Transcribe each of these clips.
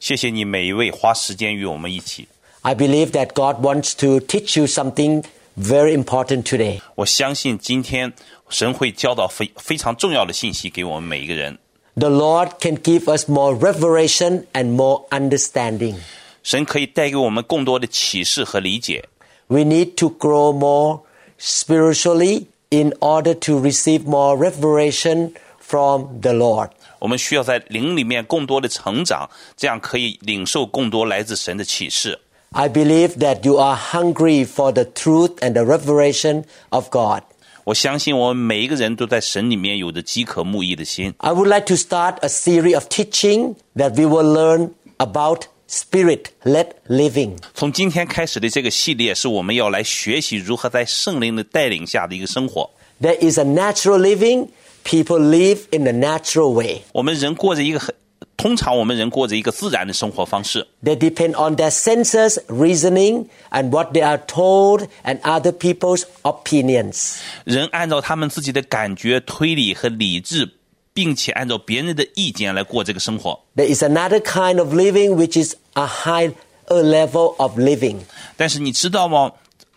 谢谢你每一位花时间与我们一起。 I believe that God wants to teach you something very important today. 我相信今天神会教导非非常重要的信息给我们每一个人。 The Lord can give us more revelation and more understanding. 神可以带给我们更多的启示和理解。 We need to grow more spiritually in order to receive more revelation from the Lord. 我们需要在灵里面更多的成长，这样可以领受更多来自神的启示。 I believe that you are hungry for the truth and the revelation of God. 我相信我们每一个人都在神里面有着饥渴慕义的心。 I would like to start a series of teaching that we will learn about spirit led living. 从今天开始的这个系列，是我们要来学习如何在圣灵的带领下的一个生活。 There is a natural living. People live in a natural way. 我们人过着一个很，通常我们人过着一个自然的生活方式。 They depend on their senses, reasoning, and what they are told, and other people's opinions. 人按照他们自己的感觉、推理和理智，并且按照别人的意见来过这个生活。 There is another kind of living which is a higher level of living. 但是你知道吗？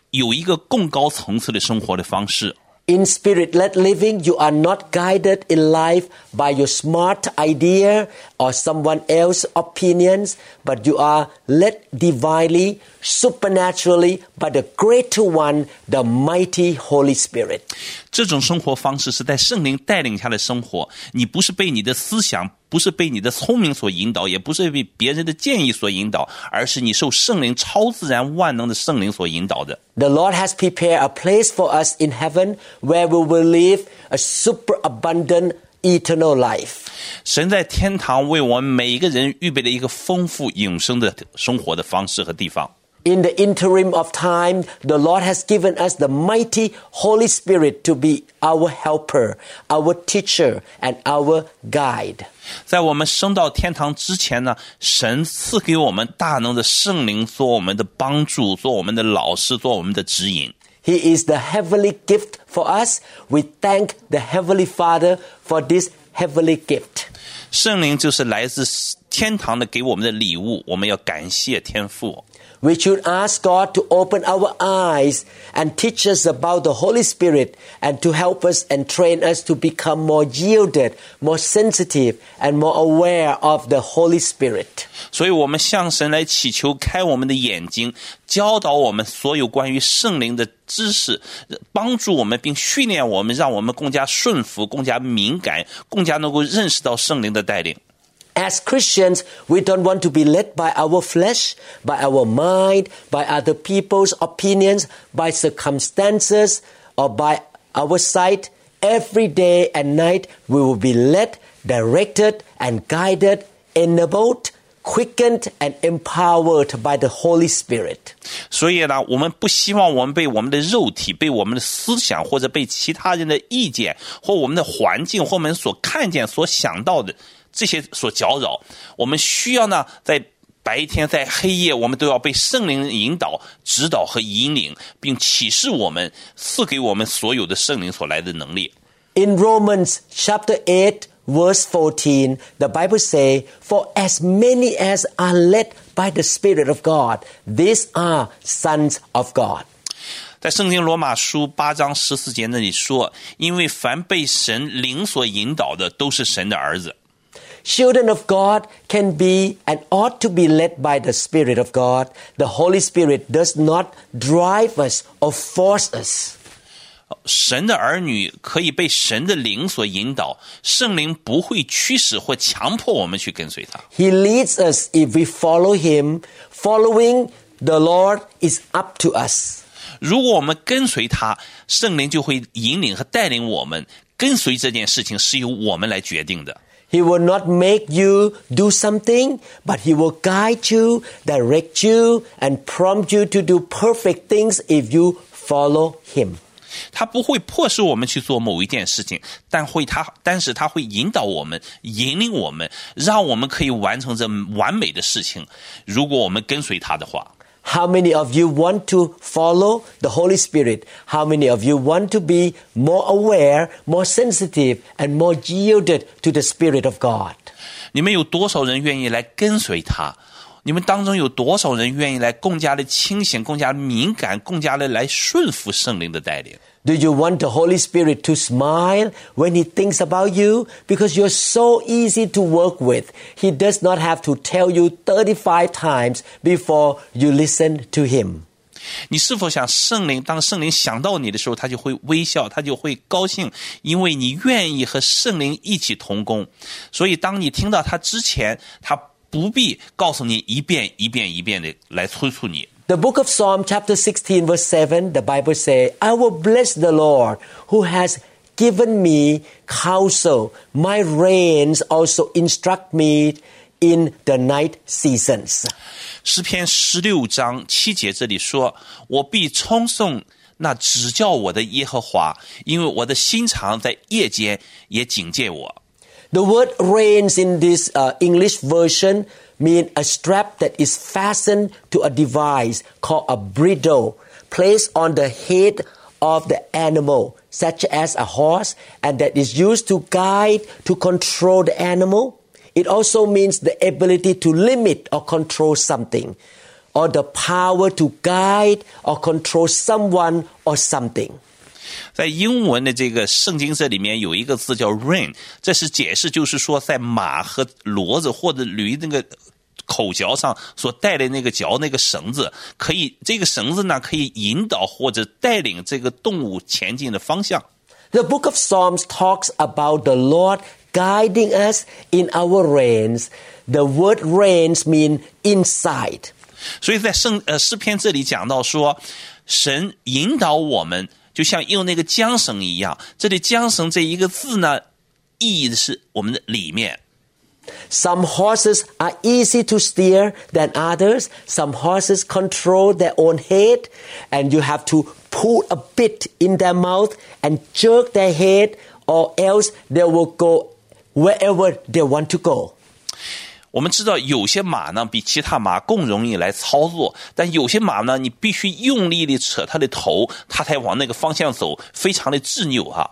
有一个更高层次的生活的方式。 In spirit led living, you are not guided in life by your smart idea or someone else's opinions, but you are led divinely, supernaturally by the greater one, the mighty Holy Spirit. 这种生活方式是在圣灵带领下的生活，你不是被你的思想， 不是被你的聪明所引导，也不是被别人的建议所引导，而是你受圣灵超自然万能的圣灵所引导的。The Lord has prepared a place for us in heaven where we will live a superabundant eternal life. 神在天堂为我们每一个人预备了一个丰富永生的生活的方式和地方。In the interim of time, the Lord has given us the mighty Holy Spirit to be our helper, our teacher, and our guide. 在我们升到天堂之前呢，神赐给我们大能的圣灵做我们的帮助，做我们的老师，做我们的指引。 He is the heavenly gift for us. We thank the Heavenly Father for this heavenly gift. 圣灵就是来自天堂的给我们的礼物，我们要感谢天父。 We should ask God to open our eyes and teach us about the Holy Spirit and to help us and train us to become more yielded, more sensitive, and more aware of the Holy Spirit. 所以，我们向神来祈求，开我们的眼睛，教导我们所有关于圣灵的知识，帮助我们并训练我们，让我们更加顺服、更加敏感、更加能够认识到圣灵的带领。 As Christians, we don't want to be led by our flesh, by our mind, by other people's opinions, by circumstances, or by our sight. Every day and night, we will be led, directed, and guided, enabled, quickened, and empowered by the Holy Spirit. 所以呢，我们不希望我们被我们的肉体、被我们的思想，或者被其他人的意见，或我们的环境，或我们所看见、所想到的 这些所搅扰。我们需要呢，在白天、在黑夜，我们都要被圣灵引导、指导和引领，并启示我们，赐给我们所有的圣灵所来的能力。In Romans chapter eight. verse 14, the Bible say, For as many as are led by the Spirit of God, these are sons of God. 在圣经罗马书八章十四节那里说：“因为凡被神灵所引导的，都是神的儿子。” Children of God can be and ought to be led by the Spirit of God. The Holy Spirit does not drive us or force us. 神的儿女可以被神的灵所引导，圣灵不会驱使或强迫我们去跟随他。 He leads us if we follow Him. Following the Lord is up to us. 如果我们跟随他，圣灵就会引领和带领我们。跟随这件事情是由我们来决定的。 He will not make you do something, but He will guide you, direct you, and prompt you to do perfect things if you follow Him. 他不会迫使我们去做某一件事情，但会他，但是他会引导我们，引领我们，让我们可以完成这完美的事情。如果我们跟随他的话， How many of you want to follow the Holy Spirit? How many of you want to be more aware, more sensitive, and more yielded to the Spirit of God? 你们有多少人愿意来跟随他？ 你们当中有多少人愿意来更加的清醒、更加敏感、更加的来顺服圣灵的带领？ Do you want the Holy Spirit to smile when He thinks about you? Because you're so easy to work with. He does not have to tell you 35 times before you listen to Him. 你是否想圣灵？当圣灵想到你的时候，他就会微笑，他就会高兴，因为你愿意和圣灵一起同工。所以，当你听到他之前，他 不必告诉你一遍一遍一遍的来催促你。 The book of Psalm, chapter 16, verse 7, the Bible says, I will bless the Lord who has given me counsel. My reins also instruct me in the night seasons. 诗篇十六章七节这里说：“我必称颂那指教我的耶和华，因为我的心肠在夜间也警戒我。” The word reins in this uh, English version mean a strap that is fastened to a device called a bridle placed on the head of the animal, such as a horse, and that is used to guide, to control the animal. It also means the ability to limit or control something, or the power to guide or control someone or something. 在英文的这个圣经这里面有一个字叫 rain，这是解释，就是说在马和骡子或者驴那个口嚼上所带的那个嚼那个绳子，可以这个绳子呢可以引导或者带领这个动物前进的方向。The book of Psalms talks about the Lord guiding us in our reins. The word reins mean inside. 所以在圣呃诗篇这里讲到说，神引导我们，就像用那个缰绳一样。这里缰绳这一个字呢，意义的是我们的里面。 Some horses are easy to steer than others. Some horses control their own head, and you have to pull a bit in their mouth and jerk their head, or else they will go wherever they want to go. 我们知道有些马呢比其他马更容易来操作，但有些马呢，你必须用力的扯它的头，它才往那个方向走，非常的执拗哈、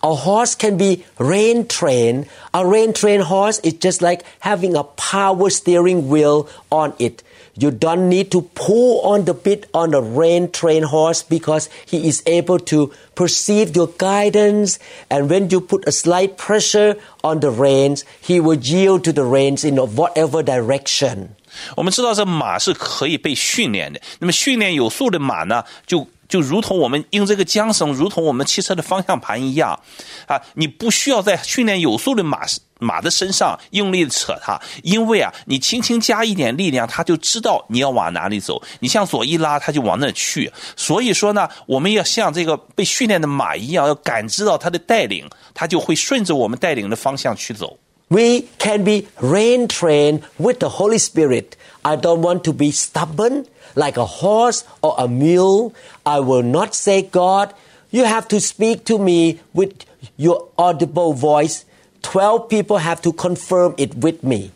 A horse can be rein trained. A rein trained horse is just like having a power steering wheel on it. You don't need to pull on the bit on a rein trained horse because he is able to perceive your guidance. And when you put a slight pressure on the reins, he will yield to the reins in whatever direction. 我们知道这马是可以被训练的，那么训练有素的马呢，就就如同我们用这个缰绳，如同我们汽车的方向盘一样，啊，你不需要在训练有素的马马的身上用力扯它，因为啊，你轻轻加一点力量，它就知道你要往哪里走，你向左一拉，它就往那去。所以说呢，我们要像这个被训练的马一样，要感知到它的带领，它就会顺着我们带领的方向去走。We can be rein trained with the Holy Spirit. I don't want to be stubborn like a horse or a mule. I will not say, God, you have to speak to me with your audible voice. Twelve people have to confirm it with me.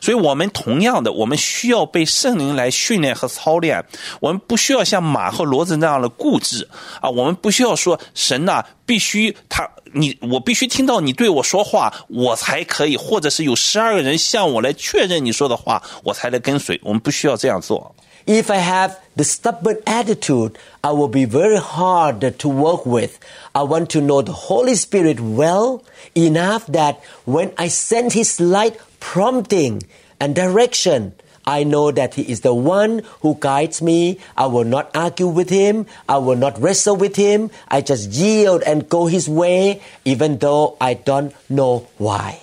所以，我们同样的，我们需要被圣灵来训练和操练。我们不需要像马和骡子那样的固执啊，我们不需要说神呐、必须他你我必须听到你对我说话，我才可以，或者是有十二个人向我来确认你说的话，我才来跟随。我们不需要这样做。 If I have the stubborn attitude, I will be very hard to work with. I want to know the Holy Spirit well enough that when I send His light prompting and direction, I know that He is the one who guides me. I will not argue with Him. I will not wrestle with Him. I just yield and go His way, even though I don't know why.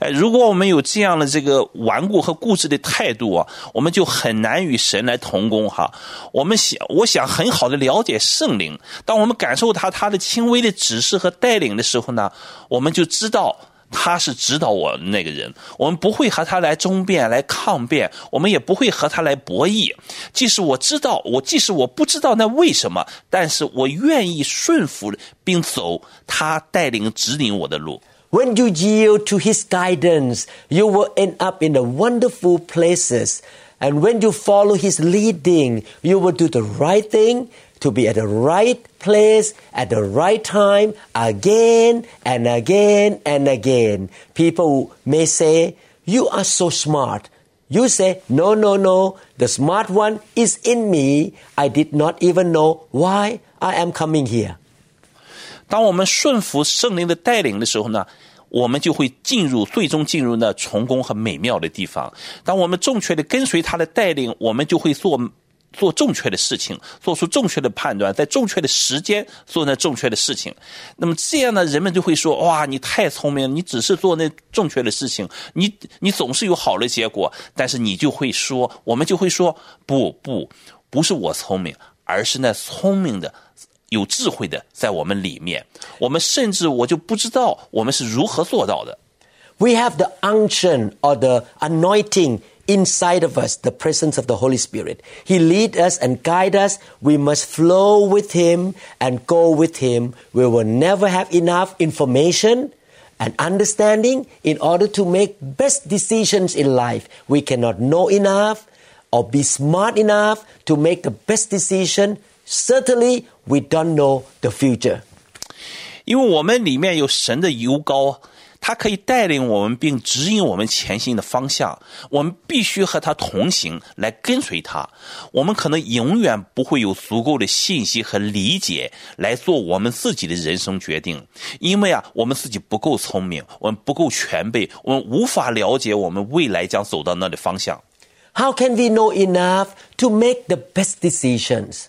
呃，如果我们有这样的这个顽固和固执的态度啊，我们就很难与神来同工哈。我们想，我想很好的了解圣灵，当我们感受他他的轻微的指示和带领的时候呢，我们就知道他是指导我那个人，我们不会和他来争辩、来抗辩，我们也不会和他来博弈。即使我知道，我即使我不知道那为什么，但是我愿意顺服并走他带领指引我的路。When you yield to His guidance, you will end up in the wonderful places. And when you follow His leading, you will do the right thing to be at the right place at the right time again and again and again. People may say, You are so smart. You say, No, no, no. The smart one is in me. I did not even know why I am coming here. 当我们顺服圣灵的带领的时候呢，我们就会进入，最终进入那成功和美妙的地方。当我们正确的跟随他的带领，我们就会做做正确的事情，做出正确的判断，在正确的时间做那正确的事情。那么这样呢，人们就会说：哇，你太聪明了，你只是做那正确的事情，你你总是有好的结果。但是你就会说，我们就会说：不不，不是我聪明，而是那聪明的。有智慧的在我们里面，我们甚至我就不知道我们是如何做到的。 We have the unction or the anointing inside of us, the presence of the Holy Spirit. He lead us and guide us. We must flow with Him and go with Him. We will never have enough information and understanding in order to make best decisions in life. We cannot know enough or be smart enough to make the best decision. Certainly, we don't know the future. 因为我们里面有神的油膏，它可以带领我们并指引我们前行的方向。我们必须和他同行，来跟随他。我们可能永远不会有足够的信息和理解来做我们自己的人生决定，因为啊，我们自己不够聪明，我们不够全备，我们无法了解我们未来将走到那的方向。 How can we know enough to make the best decisions?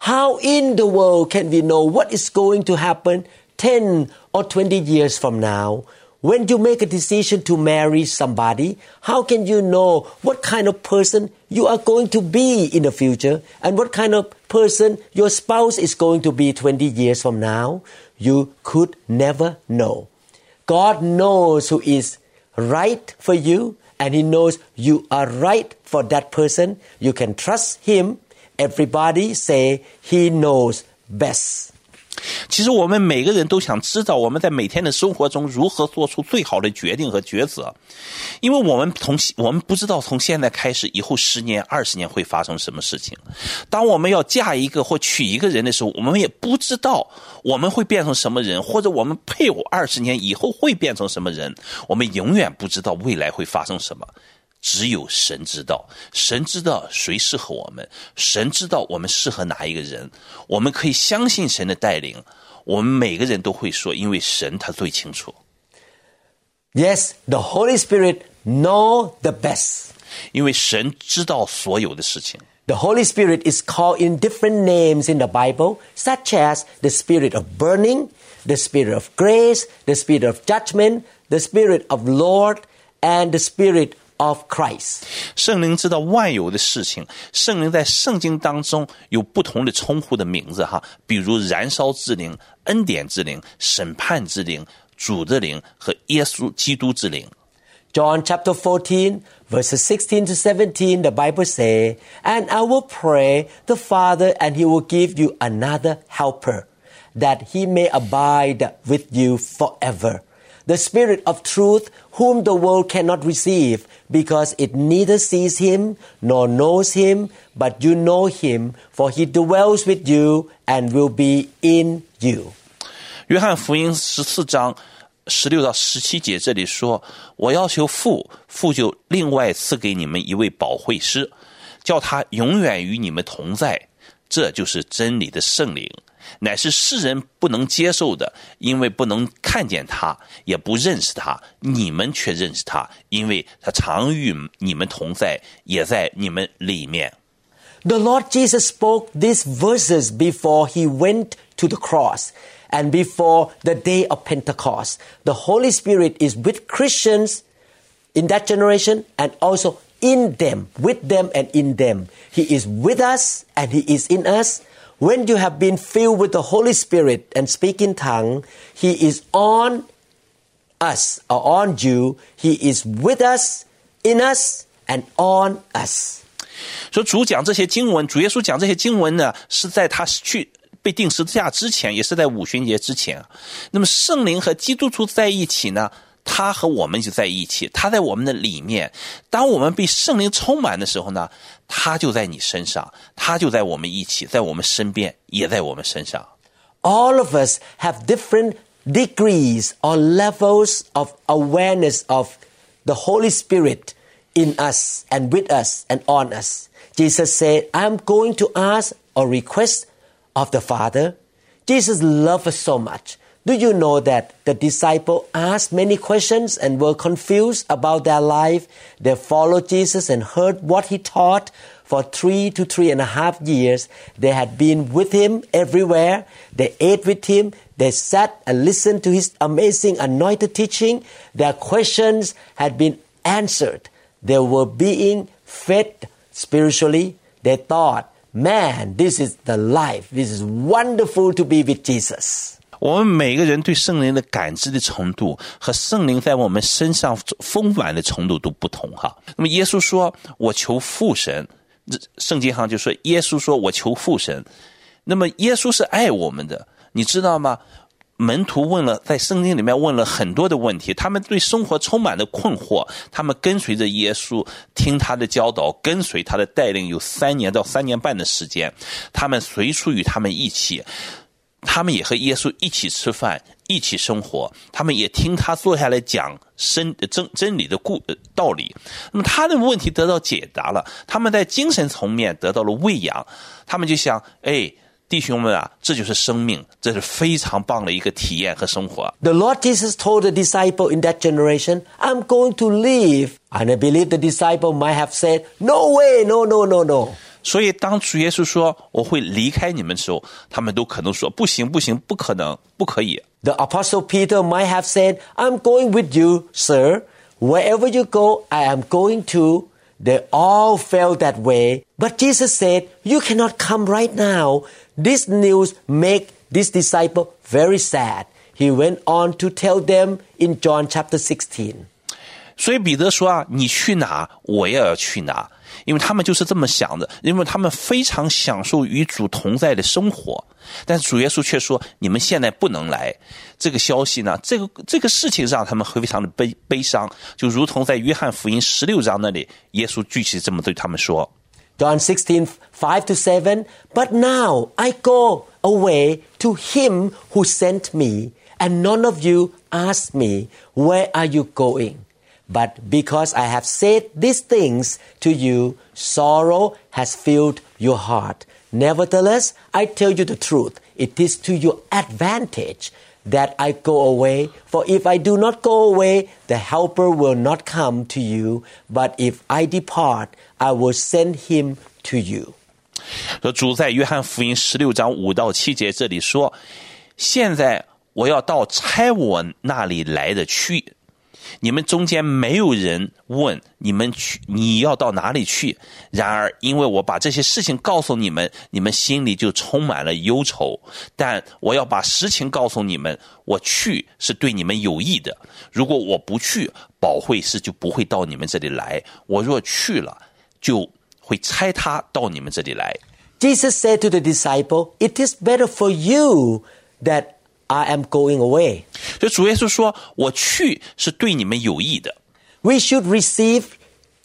How in the world can we know what is going to happen 10 or 20 years from now? When you make a decision to marry somebody, how can you know what kind of person you are going to be in the future and what kind of person your spouse is going to be 20 years from now? You could never know. God knows who is right for you and He knows you are right for that person. You can trust Him. Everybody say He knows best. 其实我们每个人都想知道我们在每天的生活中如何做出最好的决定和抉择，因为我们从我们不知道从现在开始以后十年、二十年会发生什么事情。当我们要嫁一个或娶一个人的时候，我们也不知道我们会变成什么人，或者我们配偶二十年以后会变成什么人，我们永远不知道未来会发生什么。只有神知道，神知道谁适合我们，神知道我们适合哪一个人。我们可以相信神的带领。我们每个人都会说，因为神他最清楚， Yes, the Holy Spirit know the best. 因为神知道所有的事情。 The Holy Spirit is called in different names in the Bible, such as the Spirit of burning, the Spirit of grace, the Spirit of judgment, the Spirit of Lord, and the Spirit of Christ. 圣灵知道万有的事情，圣灵在圣经当中有不同的称呼的名字哈，比如燃烧之灵、恩典之灵、审判之灵、主的灵和耶稣基督之灵。 John chapter 14, verses 16 to 17, the Bible say, And I will pray the Father, and he will give you another helper, that he may abide with you forever. The Spirit of truth, whom the world cannot receive, because it neither sees him nor knows him, but you know him, for he dwells with you and will be in you. 约翰福音十四章十六到十七节这里说：“我要求父，父就另外赐给你们一位保惠师，叫他永远与你们同在。这就是真理的圣灵， 乃是世人不能接受的，因为不能看见他，也不认识他。你们却认识他，因为他常与你们同在，也在你们里面。” The Lord Jesus spoke these verses before he went to the cross and before the day of Pentecost. The Holy Spirit is with Christians in that generation and also in them, with them and in them. He is with us and He is in us. When you have been filled with the Holy Spirit and speaking tongue, He is on us or on you. He is with us, in us, and on us. 说主讲这些经文，主耶稣讲这些经文呢，是在他去被钉十字架之前，也是在五旬节之前。那么圣灵和基督徒在一起呢，他和我们就在一起，他在我们的里面。当我们被圣灵充满的时候呢，他就在你身上，他就在我们一起，在我们身边，也在我们身上。 All of us have different degrees or levels of awareness of the Holy Spirit in us and with us and on us. Jesus said, I'm going to ask or request of the Father. Jesus loved us so much. Do you know that the disciple asked many questions and were confused about their life? They followed Jesus and heard what he taught for three to three and a half years. They had been with him everywhere. They ate with him. They sat and listened to his amazing anointed teaching. Their questions had been answered. They were being fed spiritually. They thought, man, this is the life. This is wonderful to be with Jesus. 我们每个人对圣灵的感知的程度和圣灵在我们身上丰满的程度都不同哈。那么耶稣说：“我求父神。”圣经上就说：“耶稣说我求父神。”那么耶稣是爱我们的，你知道吗？门徒问了，在圣经里面问了很多的问题，他们对生活充满了困惑，他们跟随着耶稣，听他的教导，跟随他的带领，有三年到三年半的时间，他们随处与他们一起。他们也和耶稣一起吃饭，一起生活。他们也听他坐下来讲真真真理的故道理。那么他的问题得到解答了，他们在精神层面得到了喂养。他们就想：哎，弟兄们啊，这就是生命，这是非常棒的一个体验和生活。 The Lord Jesus told the disciple in that generation, I'm going to leave. And I believe the disciple might have said, No way, no, no, no, no. 所以，当主耶稣说我会离开你们的时候，他们都可能说：不行，不行，不可能，不可以。 The apostle Peter might have said, I'm going with you, sir. Wherever you go, I am going to. They all felt that way. But Jesus said, You cannot come right now. This news make this disciple very sad. He went on to tell them in John chapter 16. 所以彼得说啊，你去哪，我也要去哪， 因为他们就是这么想的，因为他们非常享受与主同在的生活。但是主耶稣却说，你们现在不能来。这个消息呢，这个这个事情让他们非常的悲悲伤，就如同在约翰福音十六章那里，耶稣具体这么对他们说。 John 16, 5 to 7. But now I go away to him who sent me, and none of you ask me, Where are you going? But because I have said these things to you, sorrow has filled your heart. Nevertheless, I tell you the truth. It is to your advantage that I go away. For if I do not go away, the Helper will not come to you. But if I depart, I will send him to you. 说主在约翰福音十六章五到七节这里说：“现在我要到差我那里来的去， 你们中间没有人问你们去你要到哪里去。然而，因为我把这些事情告诉你们，你们心里就充满了忧愁。但我要把实情告诉你们，我去是对你们有益的。如果我不去，保惠师就不会到你们这里来；我若去了，就会差他到你们这里来。” Jesus said to the disciple, It is better for you that I am going away. 所以主耶稣说：“我去是对你们有益的。 We should receive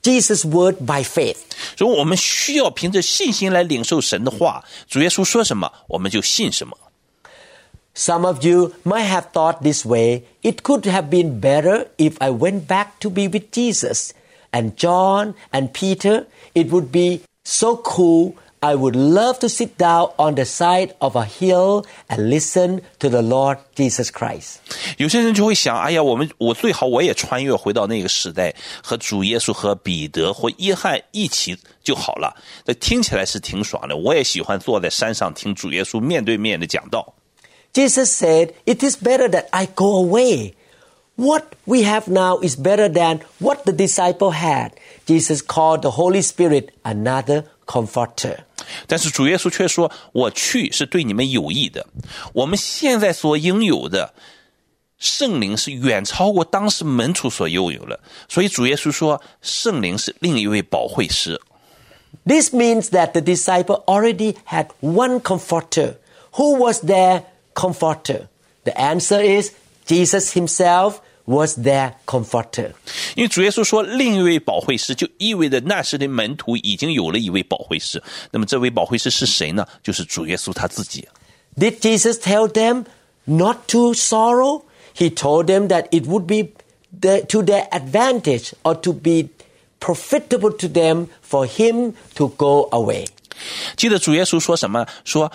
Jesus' word by faith. ”所以我们需要凭着信心来领受神的话。主耶稣说什么，我们就信什么。 Some of you might have thought this way it could have been better if I went back to be with Jesus and John and Peter. It would be so cool. I would love to sit down on the side of a hill and listen to the Lord Jesus Christ. 有些人就会想：“哎呀，我们我最好我也穿越回到那个时代，和主耶稣和彼得或约翰一起就好了。”这听起来是挺爽的。我也喜欢坐在山上听主耶稣面对面的讲道。 Jesus said, It is better that I go away. What we have now is better than what the disciple had. Jesus called the Holy Spirit another comforter. 但是主耶稣却说：“我去是对你们有益的。我们现在所拥有的， 圣灵是远超过当时门徒所拥有的，所以主耶稣说，圣灵是另一位保惠师。 This means that the disciple already had one comforter. Who was their comforter? The answer is Jesus himself was their comforter. 因为主耶稣说另一位保惠师，就意味着那时的门徒已经有了一位保惠师。那么这位保惠师是谁呢？就是主耶稣他自己。 Did Jesus tell them not to sorrow? He told them that it would be the, to their advantage or to be profitable to them for him to go away. 记得主耶稣说什么？说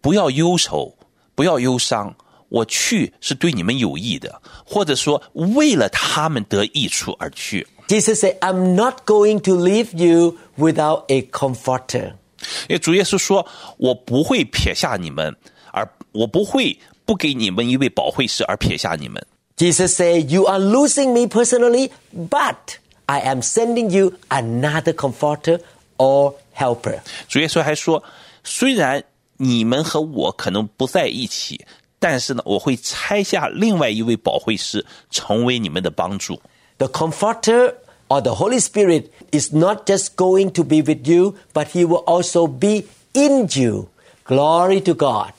不要忧愁，不要忧伤。 我去是对你们有益的，或者说为了他们得益处而去。 Jesus said, I'm not going to leave you without a comforter. 因为主耶稣说：“我不会撇下你们，而我不会不给你们一位保惠师而撇下你们。 Jesus said, You are losing me personally, but I am sending you another comforter or helper. ”主耶稣还说：“虽然你们和我可能不在一起， 但是呢，我会拆下另外一位保惠师，成为你们的帮助。 The comforter or the Holy Spirit is not just going to be with you, but he will also be in you. Glory to God.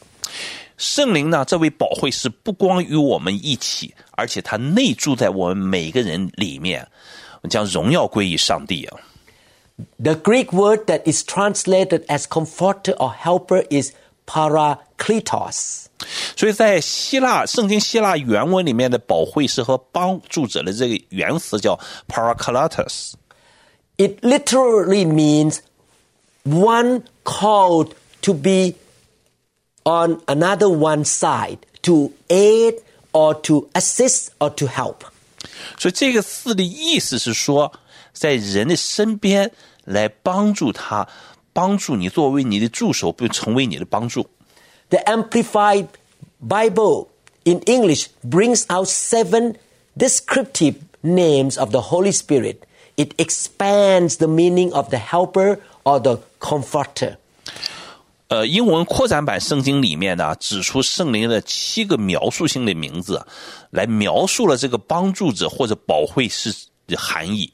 圣灵呢，这位保惠师不光与我们一起，而且他内住在我们每个人里面，将荣耀归于上帝啊！ The Greek word that is translated as comforter or helper is parakletos. 所以在希腊圣经希腊原文里面的保惠师和帮助者的这个原词叫 parakletos。 It literally means one called to be on another one's side, to aid or to assist or to help. 所以这个字的意思是说，在人的身边来帮助他， 帮助你作为你的助手，并成为你的帮助。 The Amplified Bible in English brings out seven descriptive names of the Holy Spirit. It expands the meaning of the helper or the comforter. 呃，英文扩展版圣经里面呢，指出圣灵的七个描述性的名字，来描述了这个帮助者或者保惠师的含义。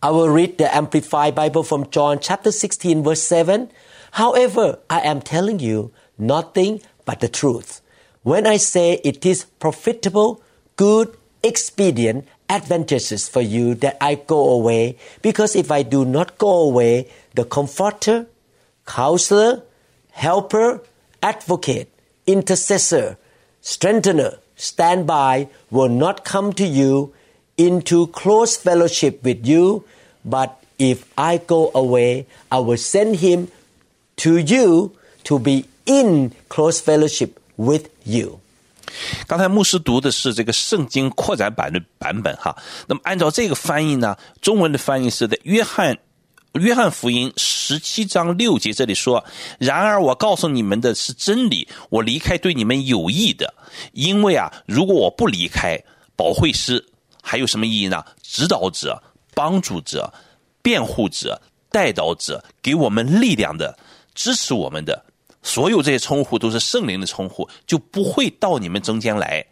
I will read the Amplified Bible from John chapter 16, verse 7. However, I am telling you nothing but the truth. When I say it is profitable, good, expedient, advantageous for you that I go away, because if I do not go away, the Comforter, Counselor, Helper, Advocate, Intercessor, Strengthener, Standby will not come to you into close fellowship with you, but if I go away, I will send him to you to be in close fellowship with you. 刚才牧师读的是这个圣经扩展版的版本哈。那么按照这个翻译呢，中文的翻译是的，约翰约翰福音十七章六节这里说：“然而我告诉你们的是真理，我离开对你们有益的，因为啊，如果我不离开，保惠师还有什么意义呢？指导者、帮助者、辩护者、带导者，给我们力量的、支持我们的。”所有这些称呼都是圣灵的称呼，就不会到你们中间来。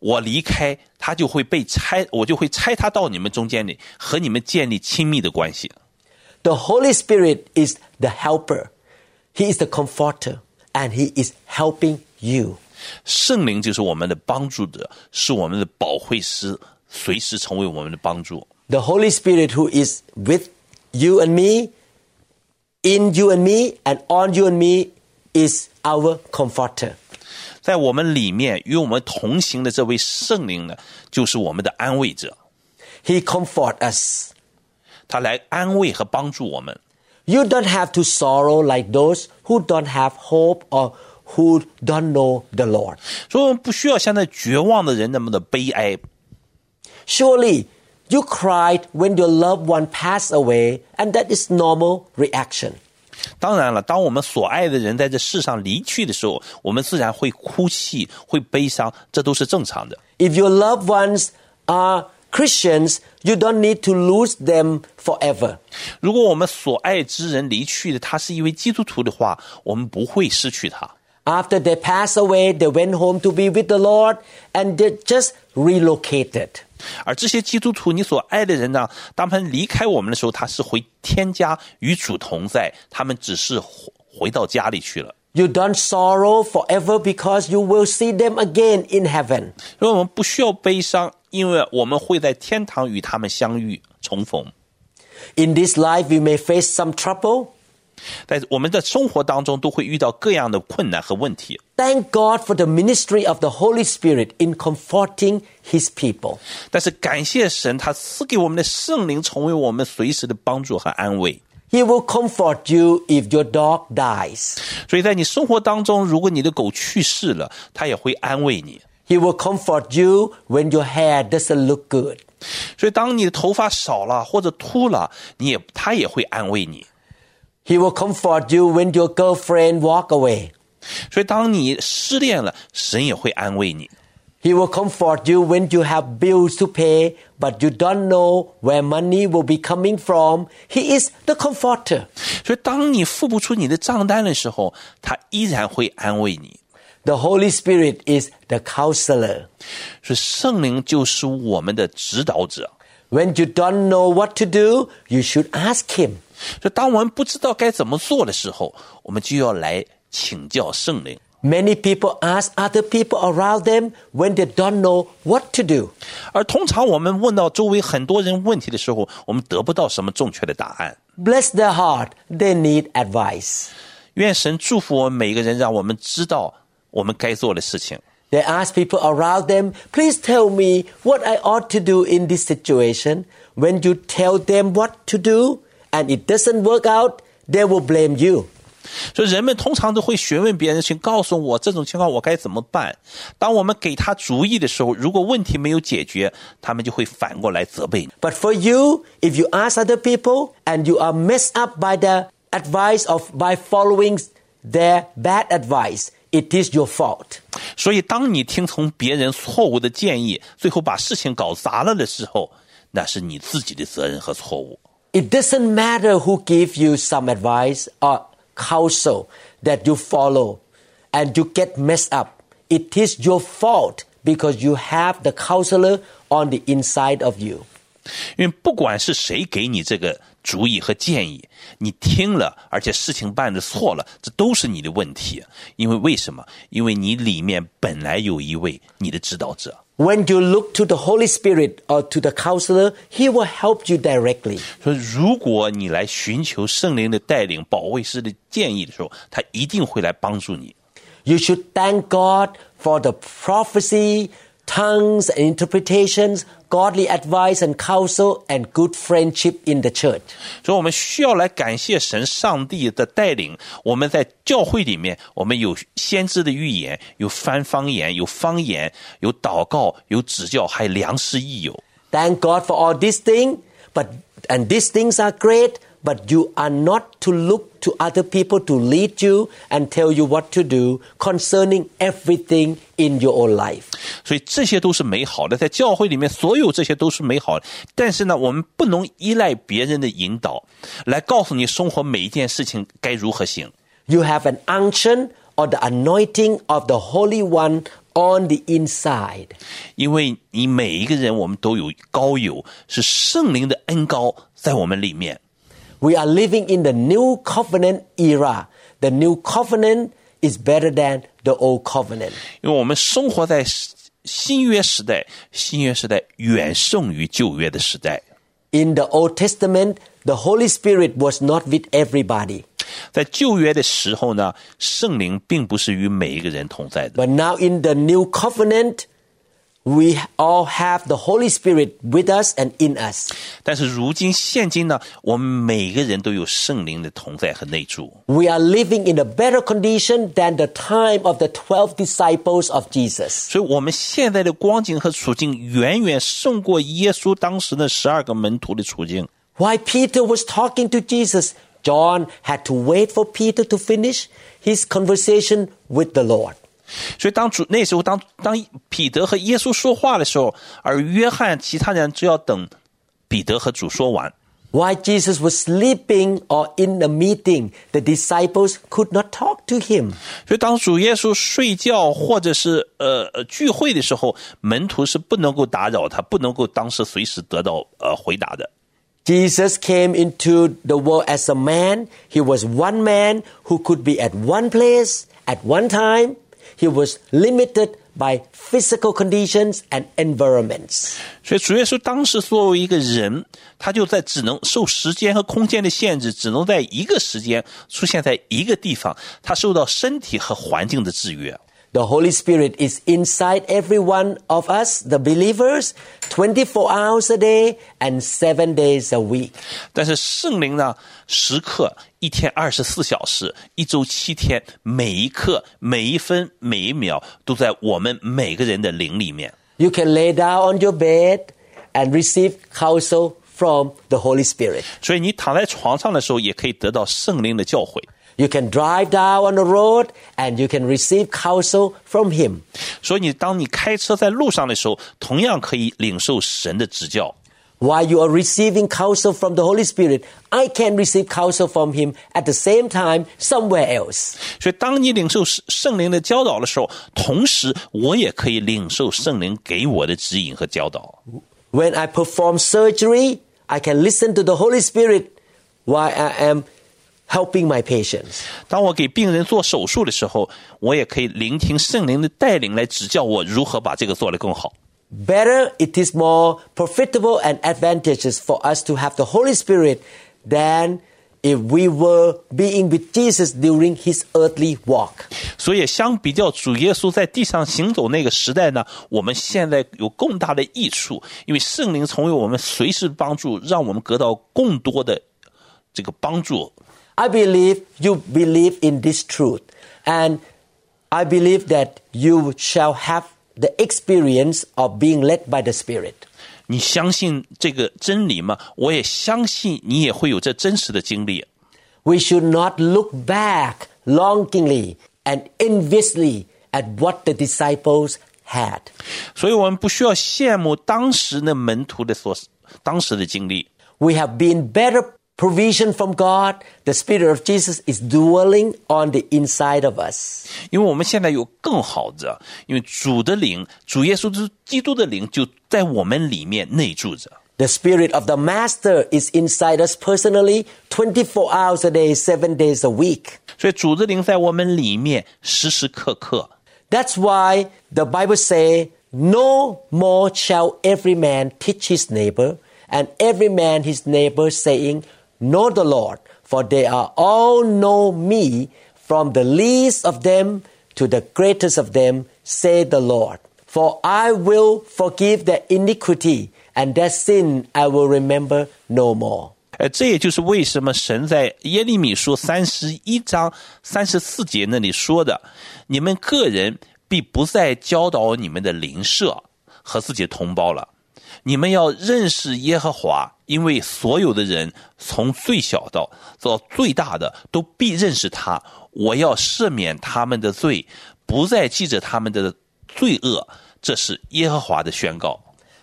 我离开，他就会被拆，我就会拆他到你们中间里，和你们建立亲密的关系。The Holy Spirit is the helper. He is the comforter and he is helping you. 圣灵就是我们的帮助者，是我们的保惠师，随时成为我们的帮助。 The Holy Spirit who is with you and me, in you and me, and on you and me is our comforter. 在我们里面与我们同行的这位圣灵呢，就是我们的安慰者， He comforts us. 他来安慰和帮助我们。 You don't have to sorrow like those who don't have hope or who don't know the Lord. 所以我们不需要像那绝望的人那么的悲哀。 Surely you cried when your loved one passed away, and that is normal reaction. 当然了，当我们所爱的人在这世上离去的时候，我们自然会哭泣、会悲伤，这都是正常的。 If your loved ones are Christians, you don't need to lose them forever. 如果我们所爱之人离去的，他是一位基督徒的话，我们不会失去他。 After they pass away, they went home to be with the Lord and they just relocated. 而这些基督徒，你所爱的人呢，当他们离开我们的时候，他是回天家与主同在，他们只是回回到家里去了。 You don't sorrow forever because you will see them again in heaven. 所以我们不需要悲伤，因为我们会在天堂与他们相遇重逢。 In this life, we may face some trouble. 在我们的生活当中，都会遇到各样的困难和问题。 Thank God for the ministry of the Holy Spirit in comforting His people. 但是感谢神，他赐给我们的圣灵，成为我们随时的帮助和安慰。 He will comfort you if your dog dies. 所以在你生活当中，如果你的狗去世了，他也会安慰你。 He will comfort you when your hair doesn't look good. 所以当你的头发少了或者秃了，你也他也会安慰你。 He will comfort you when your girlfriend walk away. 所以当你失恋了，神也会安慰你。 He will comfort you when you have bills to pay, but you don't know where money will be coming from. He is the comforter. 所以当你付不出你的账单的时候，他依然会安慰你。 The Holy Spirit is the counselor. 所以圣灵就是我们的指导者。 When you don't know what to do, you should ask Him. 所以当我们不知道该怎么做的时候，我们就要来请教圣灵。 Many people ask other people around them when they don't know what to do. 而通常我们问到周围很多人问题的时候，我们得不到什么正确的答案。 Bless their heart, they need advice. 愿神祝福我们每一个人，让我们知道我们该做的事情。 They ask people around them, please tell me what I ought to do in this situation. When you tell them what to do and it doesn't work out, they will blame you. 所以人们通常都会询问别人，请告诉我这种情况我该怎么办。当我们给他主意的时候，如果问题没有解决，他们就会反过来责备你。 But for you, if you ask other people and you are messed up by the advice of by following their bad advice, it is your fault. 所以，当你听从别人错误的建议，最后把事情搞砸了的时候，那是你自己的责任和错误。 It doesn't matter who give you some advice or counsel that you follow and you get messed up. It is your fault because you have the counselor on the inside of you. 因为不管是谁给你这个主意和建议，你听了，而且事情办的错了，这都是你的问题。因为为什么？因为你里面本来有一位你的指导者。 When you look to the Holy Spirit or to the counselor, he will help you directly. 说，如果你来寻求圣灵的带领、保卫师的建议的时候，他一定会来帮助你。 You should thank God for the prophecy, tongues and interpretations, godly advice and counsel, and good friendship in the church. 所以，我们需要来感谢神、上帝的带领。我们在教会里面，我们有先知的预言，有翻方言，有方言，有祷告，有指教，还有良师益友。 Thank God for all these things, but and these things are great, but you are not to look to other people to lead you and tell you what to do concerning everything in your own life. 所以这些都是美好的，在教会里面，所有这些都是美好的。但是呢，我们不能依赖别人的引导来告诉你生活每一件事情该如何行。 You have an unction or the anointing of the Holy One on the inside. 因为你每一个人，我们都有高有，是圣灵的恩高在我们里面。 We are living in the new covenant era. The new covenant is better than the old covenant. 因为我们生活在新约时代，新约时代远胜于旧约的时代。 In the Old Testament, the Holy Spirit was not with everybody. 在旧约的时候呢，圣灵并不是与每一个人同在的。 But now in the new covenant, we all have the Holy Spirit with us and in us. 但是如今现今呢，我们每个人都有圣灵的同在和内住。 We are living in a better condition than the time of the 12 disciples of Jesus. 所以，我们现在的光景和处境远远胜过耶稣当时的十二个门徒的处境。 While Peter was talking to Jesus, John had to wait for Peter to finish his conversation with the Lord. 所以当主那时候当当彼得和耶稣说话的时候，而约翰其他人就要等彼得和主说完。 While Jesus was sleeping or in a meeting, the disciples could not talk to him. 所以，当主耶稣睡觉或者是呃呃聚会的时候，门徒是不能够打扰他，不能够当时随时得到呃回答的。 Jesus came into the world as a man. He was one man who could be at one place at one time. He was limited by physical conditions and environments. 所以，主耶稣当时作为一个人，他就在只能受时间和空间的限制，只能在一个时间出现在一个地方，他受到身体和环境的制约。The Holy Spirit is inside every one of us, the believers, 24 hours a day and seven days a week. 但是圣灵呢，时刻一天二十四小时，一周七天，每一刻、每一分、每一秒都在我们每个人的灵里面。 You can lay down on your bed and receive counsel from the Holy Spirit. 所以你躺在床上的时候，也可以得到圣灵的教诲。 You can drive down on the road and you can receive counsel from Him. 所以你当你开车在路上的时候，同样可以领受神的指教。 While you are receiving counsel from the Holy Spirit, I can receive counsel from Him at the same time somewhere else. 所以，当你领受圣圣灵的教导的时候，同时我也可以领受圣灵给我的指引和教导。 When I perform surgery, I can listen to the Holy Spirit while I am helping my patients. 当我给病人做手术的时候，我也可以聆听圣灵的带领来指教我如何把这个做得更好。 Better, it is more profitable and advantageous for us to have the Holy Spirit than if we were being with Jesus during his earthly walk. 所以，相比较主耶稣在地上行走那个时代呢，我们现在有更大的益处，因为圣灵成为我们随时帮助，让我们得到更多的这个帮助。 I believe you believe in this truth, and I believe that you shall have the experience of being led by the Spirit. 你相信这个真理吗？我也相信你也会有这真实的经历。 We should not look back longingly and enviously at what the disciples had. 所以我们不需要羡慕当时的门徒的所当时的经历。 We have been better provision from God. The Spirit of Jesus is dwelling on the inside of us. 因为我们现在有更好的，因为主的灵，主耶稣之基督的灵就在我们里面内住着。 The Spirit of the Master is inside us personally 24 hours a day, seven days a week. 所以主的灵在我们里面时时刻刻。 That's why the Bible say, No more shall every man teach his neighbor, and every man his neighbor, saying, Know the Lord, for they are all know me, from the least of them to the greatest of them, say the Lord. For I will forgive their iniquity, and their sin I will remember no more. 呃，这也就是为什么神在耶利米书三十一章三十四节那里说的：“你们个人必不再教导你们的邻舍和自己的同胞了。你们要认识耶和华， 因为所有的人从最小到到最大的都必认识他。我要赦免他们的罪，不再记着他们的罪恶。”这是耶和华的宣告。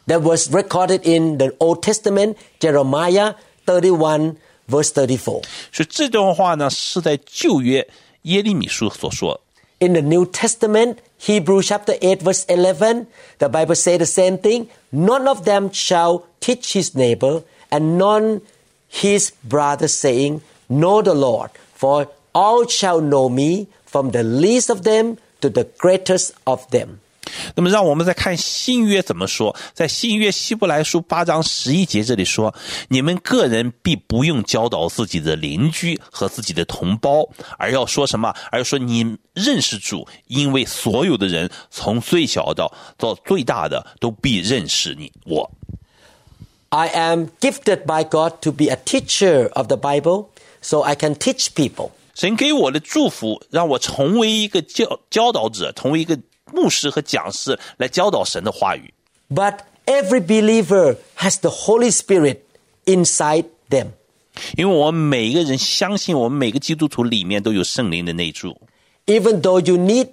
That was recorded in the Old Testament, Jeremiah 31, verse 34. 所以这段话呢，是在旧约耶利米书所说。 In the New Testament, Hebrews chapter 8, verse 11, the Bible says the same thing. None of them shall teach his neighbor and none his brother, saying, Know the Lord, for all shall know me, from the least of them to the greatest of them. 那么，让我们再看新约怎么说。在新约希伯来书八章十一节这里说：“你们个人必不用教导自己的邻居和自己的同胞，而要说什么？而要说你认识主，因为所有的人从最小到到最大的都必认识你我。” I am gifted by God to be a teacher of the Bible, so I can teach people. 神给我的祝福，让我成为一个教教导者，成为一个牧师和讲师，来教导神的话语。 But every believer has the Holy Spirit inside them. 因为我们每一个人相信，我们每个基督徒里面都有圣灵的内住。 Even though you need a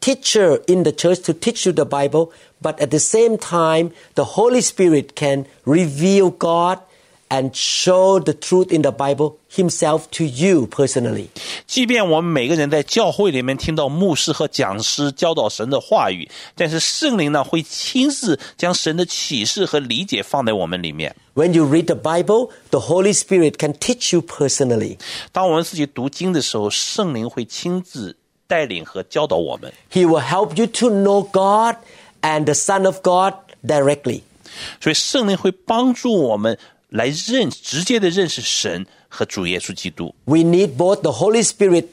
teacher in the church to teach you the Bible, but at the same time, the Holy Spirit can reveal God and show the truth in the Bible himself to you personally. 即便我们每个人在教会里面听到牧师和讲师教导神的话语，但是圣灵呢会亲自将神的启示和理解放在我们里面。 When you read the Bible, the Holy Spirit can teach you personally. 当我们自己读经的时候，圣灵会亲自 带领和教导我们。 He will help you to know God and the Son of God directly. 所以圣灵会帮助我们来认直接的认识神和主耶稣基督。 We need both the Holy Spirit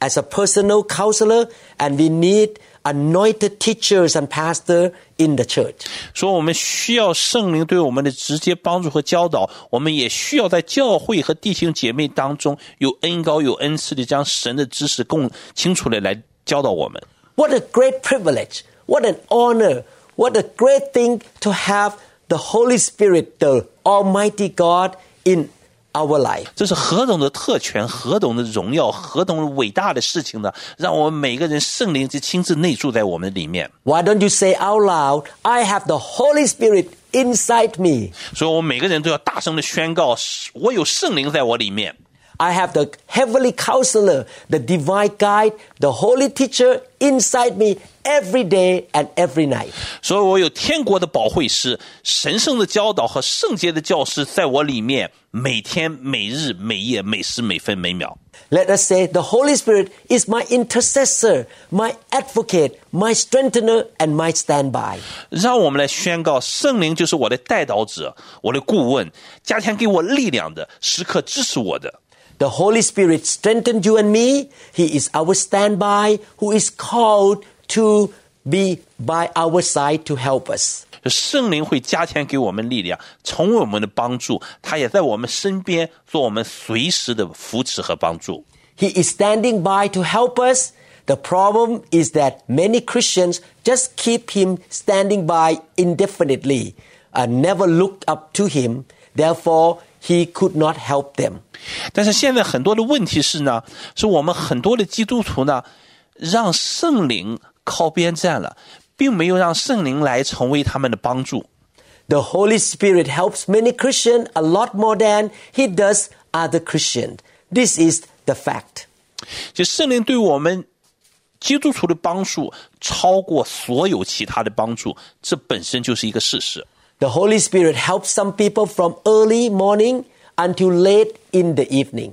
as a personal counselor and we need anointed teachers and pastor in the church. 说我们需要圣灵对我们的直接帮助和教导，我们也需要在教会和弟兄姐妹当中有恩高有恩赐的将神的知识供清楚的来教导我们。 What a great privilege. What an honor. What a great thing to have the Holy Spirit, the Almighty God in our life. 这是何等的特权，何等的荣耀，何等的伟大的事情呢？让我们每个人圣灵就亲自内住在我们里面。Why don't you say out loud, I have the Holy Spirit inside me. 所以，我们每个人都要大声的宣告：我有圣灵在我里面。I have the heavenly counselor, the divine guide, the holy teacher inside me every day and every night. 所以我有天国的保惠师、神圣的教导和圣洁的教师在我里面，每天、每日、每夜、每时、每分、每秒。 Let us say the Holy Spirit is my intercessor, my advocate, my strengthener, and my standby. 让我们来宣告：圣灵就是我的带导者、我的顾问，加添给我力量的，时刻支持我的。 The Holy Spirit strengthened you and me. He is our standby who is called to be by our side to help us. 圣灵会加添给我们力量，成为我们的帮助。他也在我们身边，做我们随时的扶持和帮助。 He is standing by to help us. The problem is that many Christians just keep him standing by indefinitely and never looked up to him. Therefore, he could not help them. 但是现在很多的问题是呢，是我们很多的基督徒呢，让圣灵靠边站了，并没有让圣灵来成为他们的帮助。 The Holy Spirit helps many Christians a lot more than he does other Christians. This is the fact. 就圣灵对我们基督徒的帮助超过所有其他的帮助，这本身就是一个事实。 The Holy Spirit helps some people from early morning until late in the evening.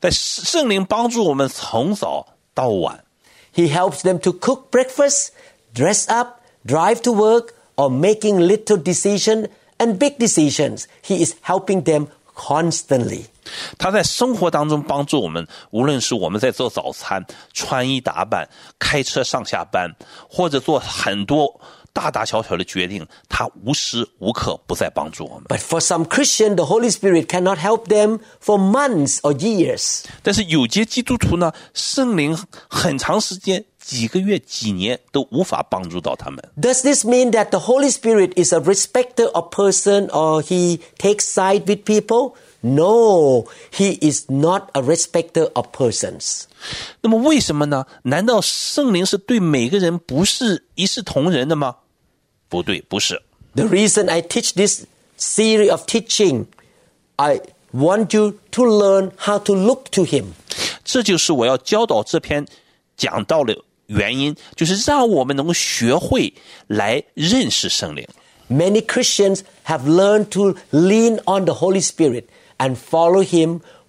但圣灵帮助我们从早到晚， He helps them to cook breakfast, dress up, drive to work, or making little decisions and big decisions. He is helping them constantly. 他在生活当中帮助我们，无论是我们在做早餐、穿衣打扮、开车上下班，或者做很多 大大小小的决定，他无时无刻不在帮助我们。 But for some Christian, the Holy Spirit cannot help them for months or years. 但是有些基督徒呢，圣灵很长时间、几个月、几年都无法帮助到他们。 Does this mean that the Holy Spirit is a respecter of person or he takes side with people? No, he is not a respecter of persons. 那么为什么呢？难道圣灵是对每个人不是一视同仁的吗？不对，不是。 The reason I teach this series of teaching, I want you to learn how to look to him. 这就是我要教导这篇讲到的原因，就是让我们能够学会来认识圣灵。 Many Christians have learned to lean on the Holy Spirit and follow him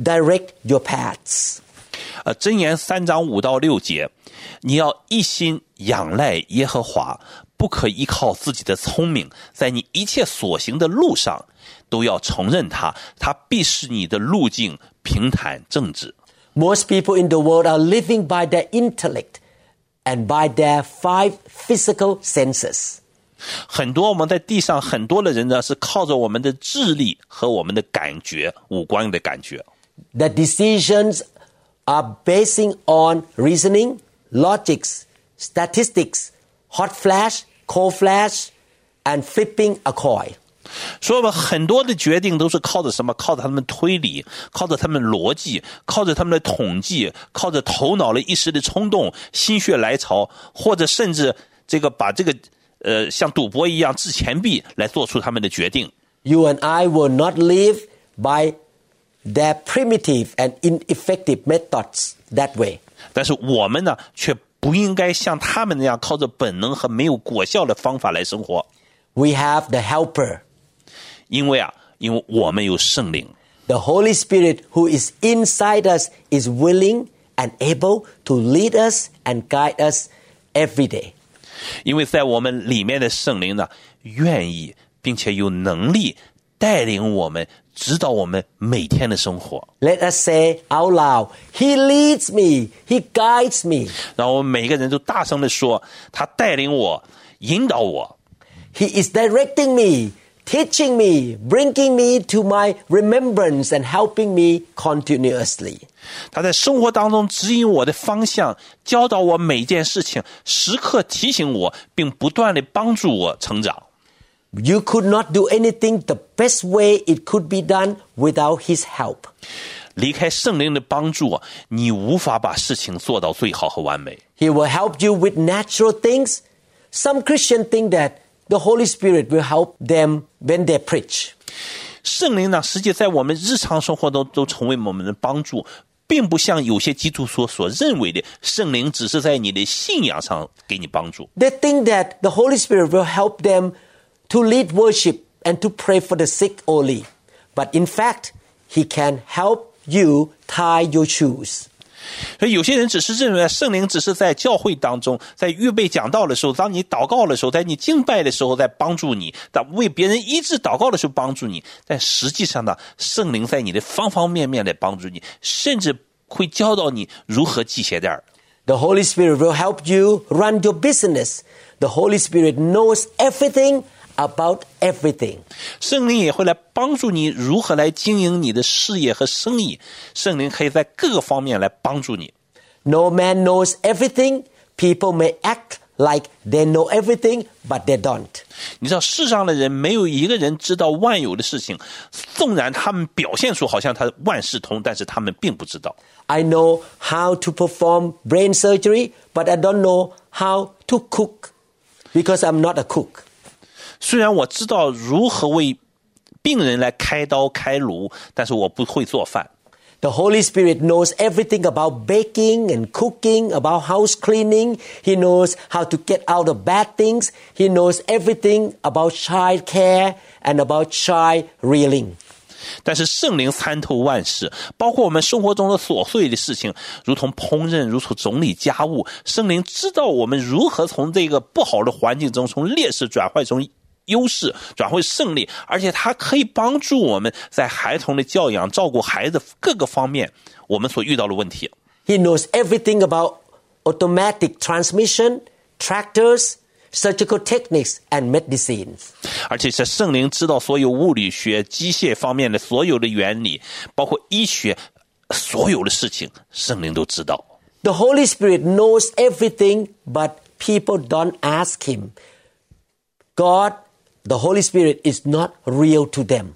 direct your paths. 呃，箴言三章五到六节，你要一心仰赖耶和华，不可依靠自己的聪明，在你一切所行的路上，都要承认他，他必使你的路径平坦正直。 Most people in the world are living by their intellect and by their five physical senses. 很多我们在地上很多的人呢，是靠着我们的智力和我们的感觉、五官的感觉。 The decisions are basing on reasoning, logics, statistics, hot flash, cold flash, and flipping a coin. 所以我们很多的决定都是靠着什么？靠着他们推理，靠着他们逻辑，靠着他们的统计，靠着头脑的一时的冲动、心血来潮，或者甚至这个把这个呃像赌博一样掷钱币来做出他们的决定。 You and I will not live by their primitive and ineffective methods that way. 但是我们呢，却不应该像他们那样靠着本能和没有果效的方法来生活， We have the helper, 因为啊，因为我们有圣灵。 the Holy Spirit who is inside us is willing and able to lead us and guide us every day. 因为在我们里面的圣灵呢，愿意并且有能力带领我们， 指导我们每天的生活。 Let us say out loud, He leads me, He guides me, 让我们每个人都大声的说：“他带领我，引导我， He is directing me, teaching me, bringing me to my remembrance and helping me continuously. 他在生活当中指引我的方向，教导我每件事情，时刻提醒我，并不断的帮助我成长。 You could not do anything the best way it could be done without His help. 离开圣灵的帮助，你无法把事情做到最好和完美。 He will help you with natural things. Some Christians think that the Holy Spirit will help them when they preach. 圣灵呢，实际在我们日常生活中都成为我们的帮助，并不像有些基督徒所认为的，圣灵只是在你的信仰上给你帮助。 They think that the Holy Spirit will help them to lead worship and to pray for the sick only. But in fact, He can help you tie your shoes. 所以有些人只是认为圣灵只是在教会当中，在预备讲道的时候，当你祷告的时候，在你敬拜的时候，在帮助你，但为别人医治祷告的时候帮助你。但实际上呢，圣灵在你的方方面面来帮助你，甚至会教导你如何系鞋带儿。 The Holy Spirit will help you run your business. The Holy Spirit knows everything about everything. 圣灵也会来帮助你如何来经营你的事业和生意。圣灵可以在各个方面来帮助你。 No man knows everything. People may act like they know everything, but they don't. 你知道世上的人没有一个人知道万有的事情，纵然他们表现出好像他万事通，但是他们并不知道。 I know how to perform brain surgery, but I don't know how to cook because I'm not a cook. 虽然我知道如何为病人来开刀开颅，但是我不会做饭。 The Holy Spirit knows everything about baking and cooking, about house cleaning. He knows how to get out of bad things. He knows everything about child care and about child rearing. 但是圣灵参透万事，包括我们生活中的琐碎的事情，如同烹饪，如同整理家务。圣灵知道我们如何从这个不好的环境中，从劣势转换成 优势，转会胜利，而且它可以帮助我们在孩童的教养、照顾孩子各个方面，我们所遇到的问题。 He knows everything about automatic transmission, tractors, surgical techniques, and medicines. 而且是圣灵知道所有物理学、机械方面的所有的原理，包括医学所有的事情，圣灵都知道。 The Holy Spirit knows everything, but people don't ask Him. God, the Holy Spirit, is not real to them.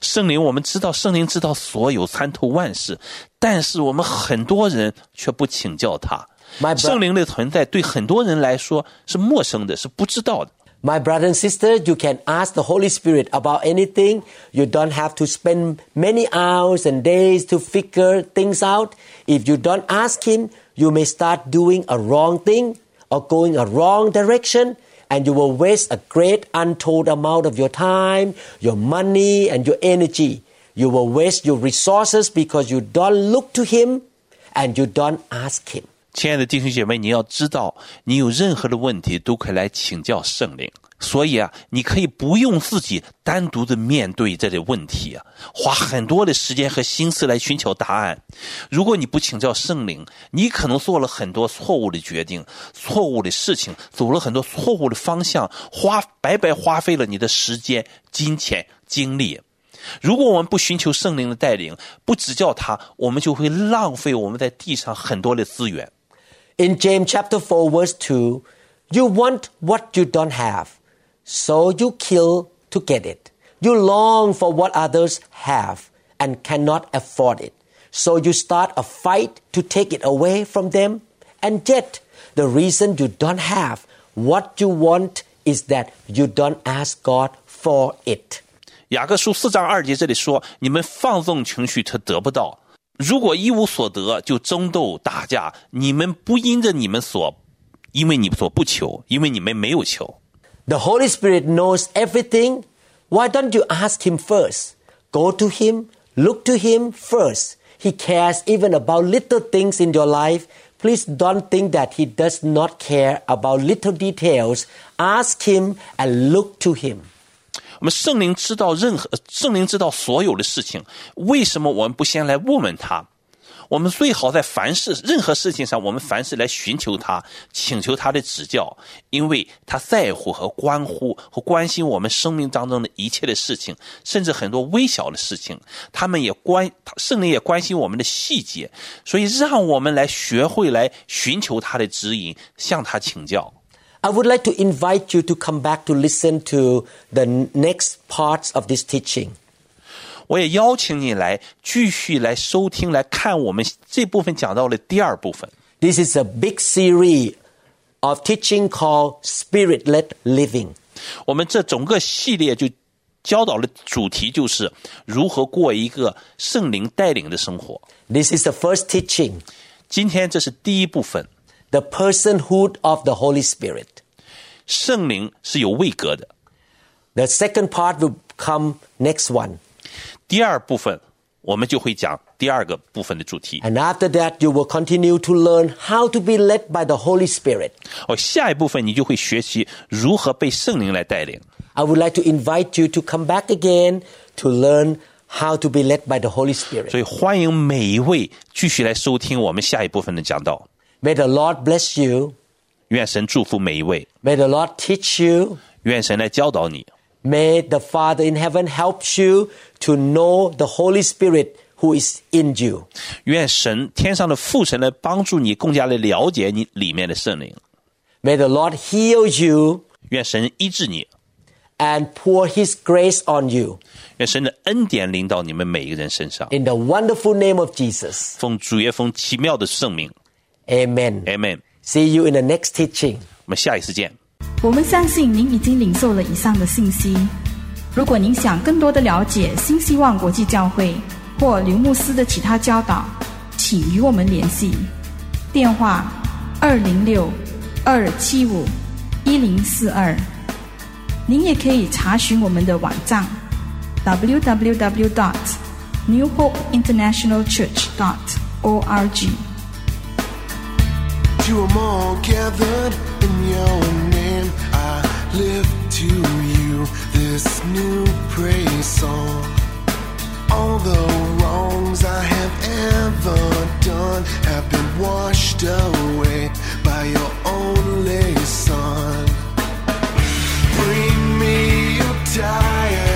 圣灵，我们知道圣灵知道所有，参透万事，但是我们很多人却不请教他。 My bro- 圣灵的存在对很多人来说是陌生的，是不知道的。 My brother and sister, you can ask the Holy Spirit about anything. You don't have to spend many hours and days to figure things out. If you don't ask Him, you may start doing a wrong thing or going a wrong direction, and you will waste a great untold amount of your time, your money, and your energy. You will waste your resources because you don't look to Him and you don't ask Him. 亲爱的弟兄姐妹，你要知道，你有任何的问题都可以来请教圣灵。 所以啊，你可以不用自己单独的面对这类问题啊，花很多的时间和心思来寻求答案。如果你不请教圣灵，你可能做了很多错误的决定、错误的事情，走了很多错误的方向，花白白花费了你的时间、金钱、精力。如果我们不寻求圣灵的带领，不指教他，我们就会浪费我们在地上很多的资源。In James chapter four, verse two, you want what you don't have, so you kill to get it. You long for what others have and cannot afford it. So you start a fight to take it away from them. And yet, the reason you don't have what you want is that you don't ask God for it. 雅各书四章二节这里说：“你们放纵情绪，却得不到；如果一无所得，就争斗打架。你们不因着你们所，因为你所不求，因为你们没有求。 The Holy Spirit knows everything. Why don't you ask Him first? Go to Him, look to Him first. He cares even about little things in your life. Please don't think that He does not care about little details. Ask Him and look to Him. 我们圣灵知道任何，圣灵知道所有的事情。为什么我们不先来问问他？ 我们最好在凡事任何事情上，我们凡事来寻求他，请求他的指教，因为他在乎和关乎和关心我们生命当中的一切的事情，甚至很多微小的事情，他们也关圣灵也关心我们的细节，所以让我们来学会来寻求他的指引，向他请教。I would like to invite you to come back to listen to the next parts of this teaching. 我也邀请你来继续来收听来看我们这部分讲到的第二部分。 This is a big series of teaching called Spirit led Living. 我们这整个系列就教导的主题就是如何过一个圣灵带领的生活。 This is the first teaching, 今天这是第一部分， the personhood of the Holy Spirit. 圣灵是有位格的。 The second part will come next one. 第二部分我们就会讲第二个部分的主题。 And after that, you will continue to learn how to be led by the Holy Spirit. 哦，下一部分你就会学习如何被圣灵来带领。 I would like to invite you to come back again to learn how to be led by the Holy Spirit. 所以欢迎每一位继续来收听我们下一部分的讲道。 May the Lord bless you. 愿神祝福每一位， May the Lord teach you. 愿神来教导你。 May the Father in heaven help you to know the Holy Spirit who is in you. 愿神天上的父神来帮助你，更加的了解你里面的圣灵。 May the Lord heal you 愿神医治你， and pour His grace on you. 愿神的恩典临到你们每一个人身上。 In the wonderful name of Jesus. 奉主耶稣奇妙的圣名 Amen. ，Amen。 See you in the next teaching. 我们下一次见。 我们相信您已经领受了以上的信息。如果您想更多的了解新希望国际教会或刘牧师的其他教导，请与我们联系。电话：二零六二七五一零四二。您也可以查询我们的网站 www dot new hope international church dot org。You are all gathered in your name. I lift to you this new praise song. All the wrongs I have ever done have been washed away by your only son. Bring me your tired,